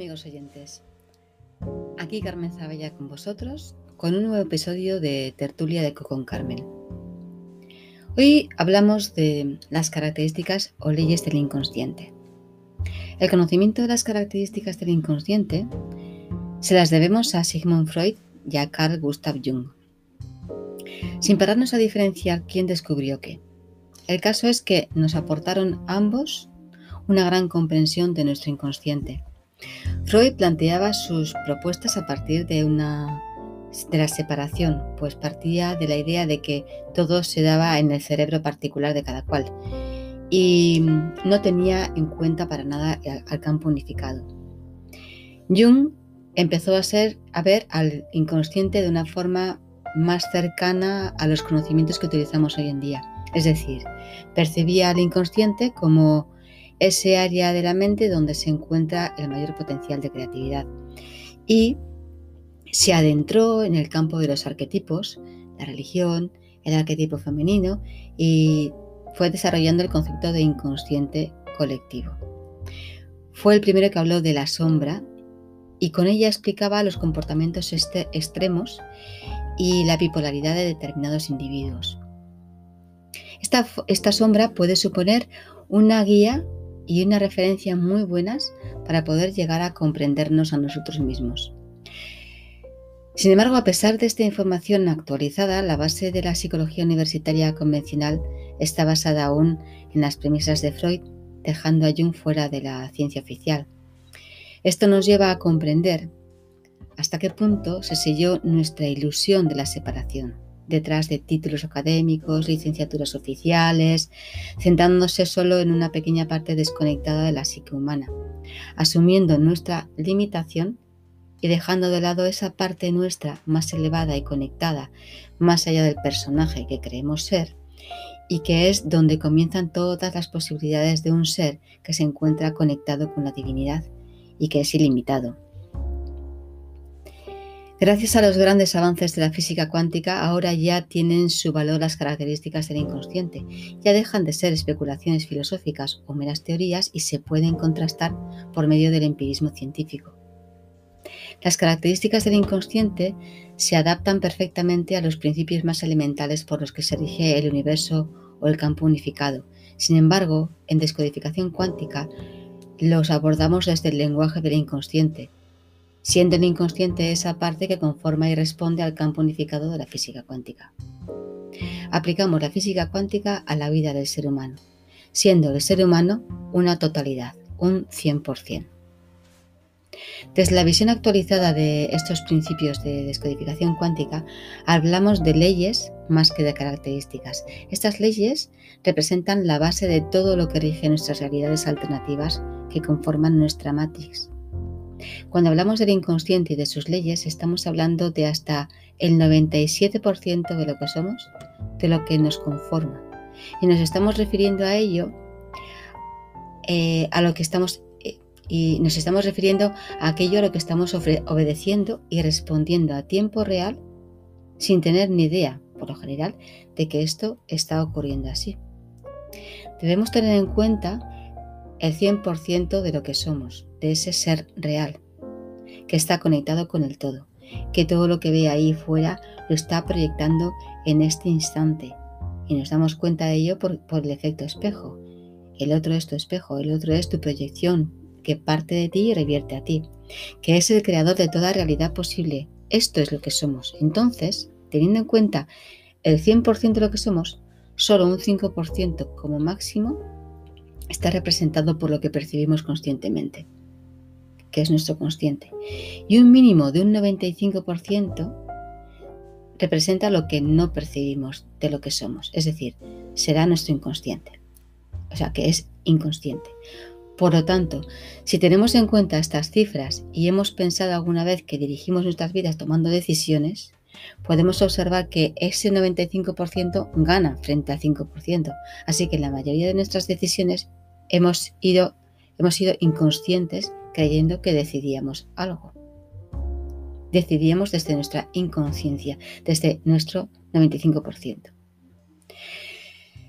amigos oyentes, aquí Carmen Zabella con vosotros con un nuevo episodio de Tertulia de con Carmen. Hoy hablamos de las características o leyes del inconsciente. El conocimiento de las características del inconsciente se las debemos a Sigmund Freud y a Carl Gustav Jung. Sin pararnos a diferenciar quién descubrió qué. El caso es que nos aportaron ambos una gran comprensión de nuestro inconsciente. Freud planteaba sus propuestas a partir de una de la separación, pues partía de la idea de que todo se daba en el cerebro particular de cada cual y no tenía en cuenta para nada al campo unificado. Jung empezó a, ser, a ver al inconsciente de una forma más cercana a los conocimientos que utilizamos hoy en día. Es decir, percibía al inconsciente como ese área de la mente donde se encuentra el mayor potencial de creatividad. Y se adentró en el campo de los arquetipos, la religión, el arquetipo femenino y fue desarrollando el concepto de inconsciente colectivo. Fue el primero que habló de la sombra y con ella explicaba los comportamientos este, extremos y la bipolaridad de determinados individuos. Esta, esta sombra puede suponer una guía y una referencia muy buenas para poder llegar a comprendernos a nosotros mismos. Sin embargo, a pesar de esta información actualizada, la base de la psicología universitaria convencional está basada aún en las premisas de Freud, dejando a Jung fuera de la ciencia oficial. Esto nos lleva a comprender hasta qué punto se selló nuestra ilusión de la separación detrás de títulos académicos, licenciaturas oficiales, centrándose solo en una pequeña parte desconectada de la psique humana, asumiendo nuestra limitación y dejando de lado esa parte nuestra más elevada y conectada, más allá del personaje que creemos ser, y que es donde comienzan todas las posibilidades de un ser que se encuentra conectado con la divinidad y que es ilimitado. Gracias a los grandes avances de la física cuántica, ahora ya tienen su valor las características del inconsciente. Ya dejan de ser especulaciones filosóficas o meras teorías y se pueden contrastar por medio del empirismo científico. Las características del inconsciente se adaptan perfectamente a los principios más elementales por los que se rige el universo o el campo unificado. Sin embargo, en descodificación cuántica los abordamos desde el lenguaje del inconsciente, siendo el inconsciente esa parte que conforma y responde al campo unificado de la física cuántica. Aplicamos la física cuántica a la vida del ser humano, siendo el ser humano una totalidad, un 100%. Desde la visión actualizada de estos principios de descodificación cuántica, hablamos de leyes más que de características. Estas leyes representan la base de todo lo que rige nuestras realidades alternativas que conforman nuestra matrix. Cuando hablamos del inconsciente y de sus leyes, estamos hablando de hasta el 97% de lo que somos, de lo que nos conforma. Y nos estamos refiriendo a ello, eh, a lo que estamos, eh, y nos estamos refiriendo a aquello a lo que estamos obedeciendo y respondiendo a tiempo real sin tener ni idea, por lo general, de que esto está ocurriendo así. Debemos tener en cuenta el 100% de lo que somos, de ese ser real, que está conectado con el todo, que todo lo que ve ahí fuera lo está proyectando en este instante y nos damos cuenta de ello por, el efecto espejo. El otro es tu espejo, el otro es tu proyección, que parte de ti y revierte a ti, que es el creador de toda realidad posible. Esto es lo que somos. Entonces, teniendo en cuenta el 100% de lo que somos, solo un 5% como máximo está representado por lo que percibimos conscientemente que es nuestro consciente, y un mínimo de un 95% representa lo que no percibimos de lo que somos, es decir, será nuestro inconsciente, o sea, que es inconsciente. Por lo tanto, si tenemos en cuenta estas cifras y hemos pensado alguna vez que dirigimos nuestras vidas tomando decisiones, podemos observar que ese 95% gana frente al 5%. Así que la mayoría de nuestras decisiones hemos, ido, hemos sido inconscientes creyendo que decidíamos algo. Decidíamos desde nuestra inconsciencia, desde nuestro 95%.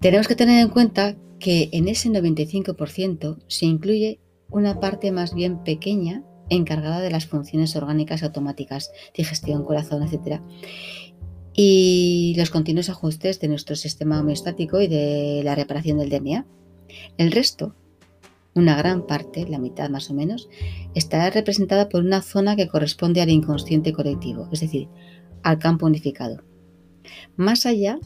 Tenemos que tener en cuenta que en ese 95% se incluye una parte más bien pequeña encargada de las funciones orgánicas automáticas, digestión, corazón, etc. Y los continuos ajustes de nuestro sistema homeostático y de la reparación del DNA. El resto, una gran parte, la mitad más o menos, estará representada por una zona que corresponde al inconsciente colectivo, es decir, al campo unificado. Más allá,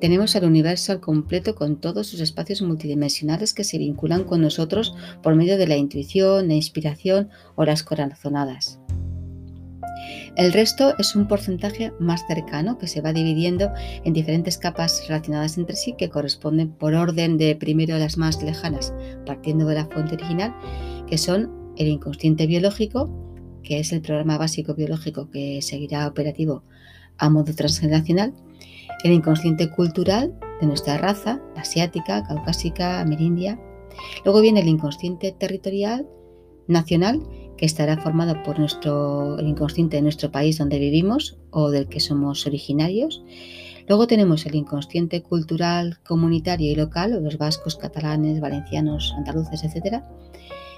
tenemos al universo al completo con todos sus espacios multidimensionales que se vinculan con nosotros por medio de la intuición, la inspiración o las corazonadas. El resto es un porcentaje más cercano que se va dividiendo en diferentes capas relacionadas entre sí que corresponden por orden de primero las más lejanas, partiendo de la fuente original, que son el inconsciente biológico, que es el programa básico biológico que seguirá operativo a modo transgeneracional, el inconsciente cultural de nuestra raza, asiática, caucásica, amerindia. Luego viene el inconsciente territorial nacional, que estará formado por nuestro, el inconsciente de nuestro país donde vivimos o del que somos originarios. Luego tenemos el inconsciente cultural, comunitario y local, los vascos, catalanes, valencianos, andaluces, etc.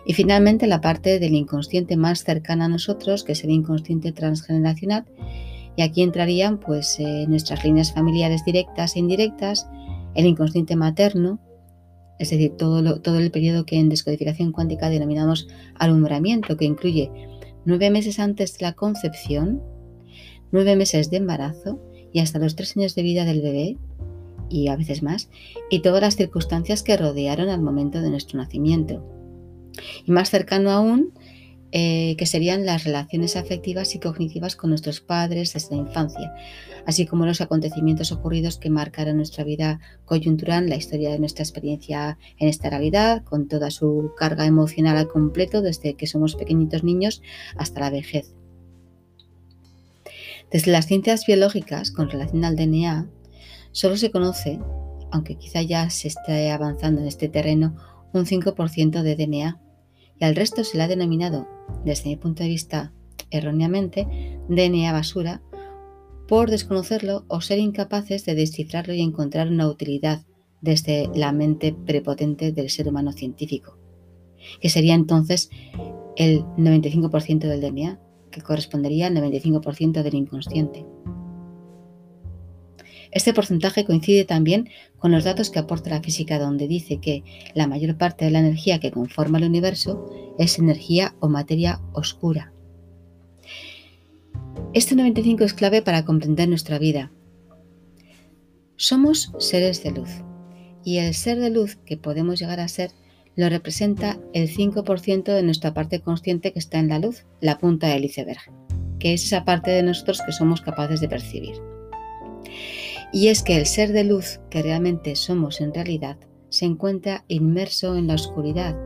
Y finalmente la parte del inconsciente más cercana a nosotros, que es el inconsciente transgeneracional, y aquí entrarían pues eh, nuestras líneas familiares directas e indirectas, el inconsciente materno, es decir, todo, todo el periodo que en descodificación cuántica denominamos alumbramiento, que incluye nueve meses antes de la concepción, nueve meses de embarazo y hasta los tres años de vida del bebé, y a veces más, y todas las circunstancias que rodearon al momento de nuestro nacimiento. Y más cercano aún, eh, que serían las relaciones afectivas y cognitivas con nuestros padres desde la infancia, así como los acontecimientos ocurridos que marcaron nuestra vida coyuntural, la historia de nuestra experiencia en esta realidad, con toda su carga emocional al completo desde que somos pequeñitos niños hasta la vejez. Desde las ciencias biológicas, con relación al DNA, solo se conoce, aunque quizá ya se esté avanzando en este terreno, un 5% de DNA y al resto se le ha denominado, desde mi punto de vista erróneamente, DNA basura, por desconocerlo o ser incapaces de descifrarlo y encontrar una utilidad desde la mente prepotente del ser humano científico, que sería entonces el 95% del DNA, que correspondería al 95% del inconsciente. Este porcentaje coincide también con los datos que aporta la física donde dice que la mayor parte de la energía que conforma el universo es energía o materia oscura. Este 95 es clave para comprender nuestra vida. Somos seres de luz y el ser de luz que podemos llegar a ser lo representa el 5% de nuestra parte consciente que está en la luz, la punta del iceberg, que es esa parte de nosotros que somos capaces de percibir. Y es que el ser de luz que realmente somos en realidad se encuentra inmerso en la oscuridad,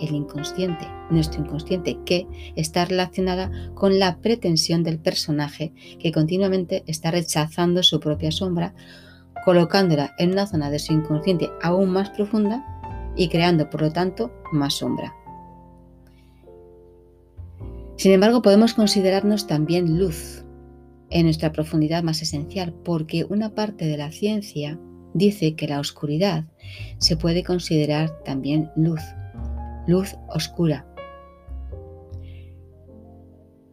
el inconsciente, nuestro inconsciente, que está relacionada con la pretensión del personaje que continuamente está rechazando su propia sombra, colocándola en una zona de su inconsciente aún más profunda y creando, por lo tanto, más sombra. Sin embargo, podemos considerarnos también luz, en nuestra profundidad más esencial, porque una parte de la ciencia dice que la oscuridad se puede considerar también luz, luz oscura.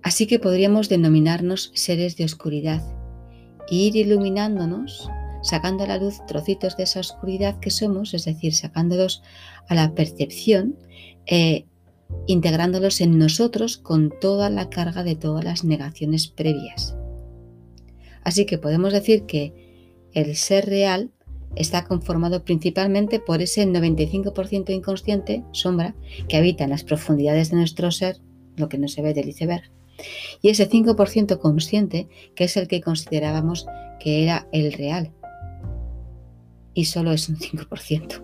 Así que podríamos denominarnos seres de oscuridad e ir iluminándonos, sacando a la luz trocitos de esa oscuridad que somos, es decir, sacándolos a la percepción, e integrándolos en nosotros con toda la carga de todas las negaciones previas. Así que podemos decir que el ser real está conformado principalmente por ese 95% inconsciente, sombra, que habita en las profundidades de nuestro ser, lo que no se ve del iceberg, y ese 5% consciente, que es el que considerábamos que era el real, y solo es un 5%.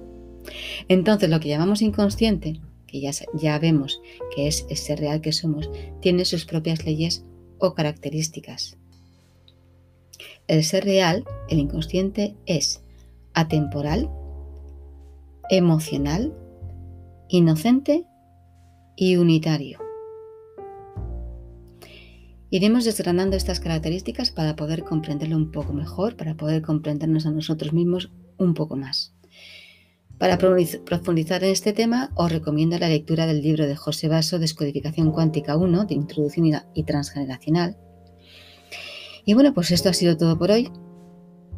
Entonces, lo que llamamos inconsciente, que ya, ya vemos que es ese real que somos, tiene sus propias leyes o características. El ser real, el inconsciente, es atemporal, emocional, inocente y unitario. Iremos desgranando estas características para poder comprenderlo un poco mejor, para poder comprendernos a nosotros mismos un poco más. Para profundizar en este tema, os recomiendo la lectura del libro de José Basso, Descodificación Cuántica 1, de Introducción y Transgeneracional. Y bueno, pues esto ha sido todo por hoy.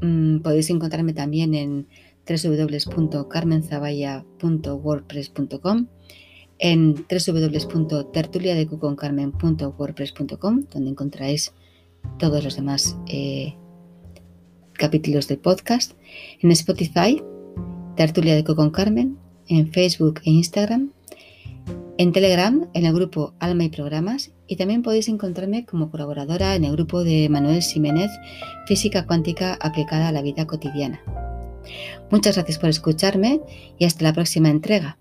Mm, podéis encontrarme también en www.carmenzabaya.wordpress.com, en www.tertuliadecuconcarmen.wordpress.com, donde encontraréis todos los demás eh, capítulos del podcast, en Spotify Tertulia de con Carmen, en Facebook e Instagram, en Telegram, en el grupo Alma y Programas, y también podéis encontrarme como colaboradora en el grupo de Manuel Ximénez, Física Cuántica aplicada a la vida cotidiana. Muchas gracias por escucharme y hasta la próxima entrega.